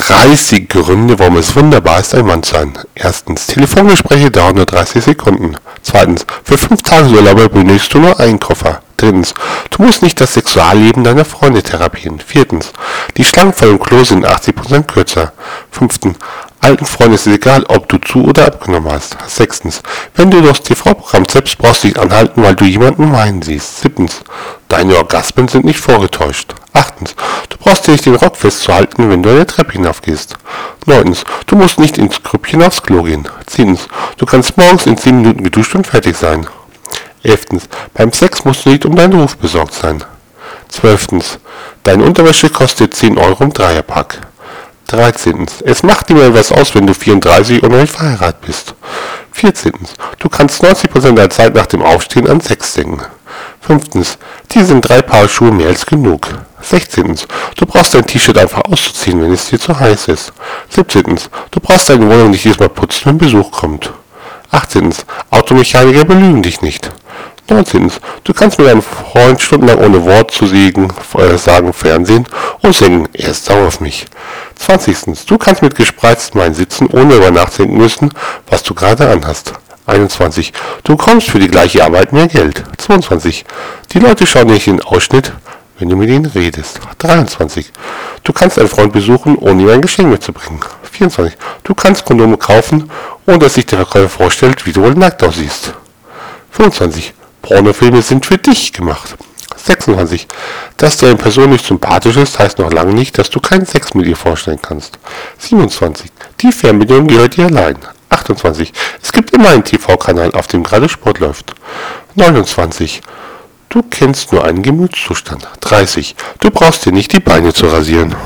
30 Gründe, warum es wunderbar ist, ein Mann zu sein. Erstens, Telefongespräche dauern nur 30 Sekunden. Zweitens, für fünf Tagesurlaube benötigst du nur einen Koffer. Drittens, du musst nicht das Sexualleben deiner Freunde therapieren. Viertens, die Schlangen vor dem Klo sind 80% kürzer. Fünftens, alten Freunden ist es egal, ob du zu oder abgenommen hast. Sechstens, wenn du das TV-Programm selbst brauchst du dich anhalten, weil du jemanden weinen siehst. Siebtens, deine Orgasmen sind nicht vorgetäuscht. Achtens, du brauchst dir nicht den Rock festzuhalten, wenn du eine Treppe hinaufgehst. Neuntens, du musst nicht ins Krüppchen aufs Klo gehen. Zehntens, du kannst morgens in 10 Minuten geduscht und fertig sein. Elftens, beim Sex musst du nicht um deinen Ruf besorgt sein. Zwölftens, deine Unterwäsche kostet 10 Euro im Dreierpack. 13. Es macht mal was aus, wenn du 34 und noch nicht verheiratet bist. 14. Du kannst 90% der Zeit nach dem Aufstehen an Sex denken. 5. Dir sind drei Paar Schuhe mehr als genug. 16. Du brauchst dein T-Shirt einfach auszuziehen, wenn es dir zu heiß ist. 17. Du brauchst deine Wohnung nicht jedes Mal putzen, wenn Besuch kommt. 18. Automechaniker belügen dich nicht. 19. Du kannst mit deinem Freund stundenlang ohne Wort zu sägen, äh, sagen Fernsehen und singen, er ist sauer auf mich. 20. Du kannst mit gespreizten Beinen sitzen, ohne über nachdenken müssen, was du gerade anhast. 21. Du bekommst für die gleiche Arbeit mehr Geld. 22. Die Leute schauen nicht in den Ausschnitt, wenn du mit ihnen redest. 23. Du kannst einen Freund besuchen, ohne ihm ein Geschenk mitzubringen. 24. Du kannst Kondome kaufen, ohne dass sich der Verkäufer vorstellt, wie du wohl nackt aussiehst. 25. Pornofilme sind für dich gemacht. 26. Dass dir eine Person nicht sympathisch ist, heißt noch lange nicht, dass du keinen Sex mit ihr vorstellen kannst. 27. Die Fernbedienung gehört dir allein. 28. Es gibt immer einen TV-Kanal, auf dem gerade Sport läuft. 29. Du kennst nur einen Gemütszustand. 30. Du brauchst dir nicht die Beine zu rasieren.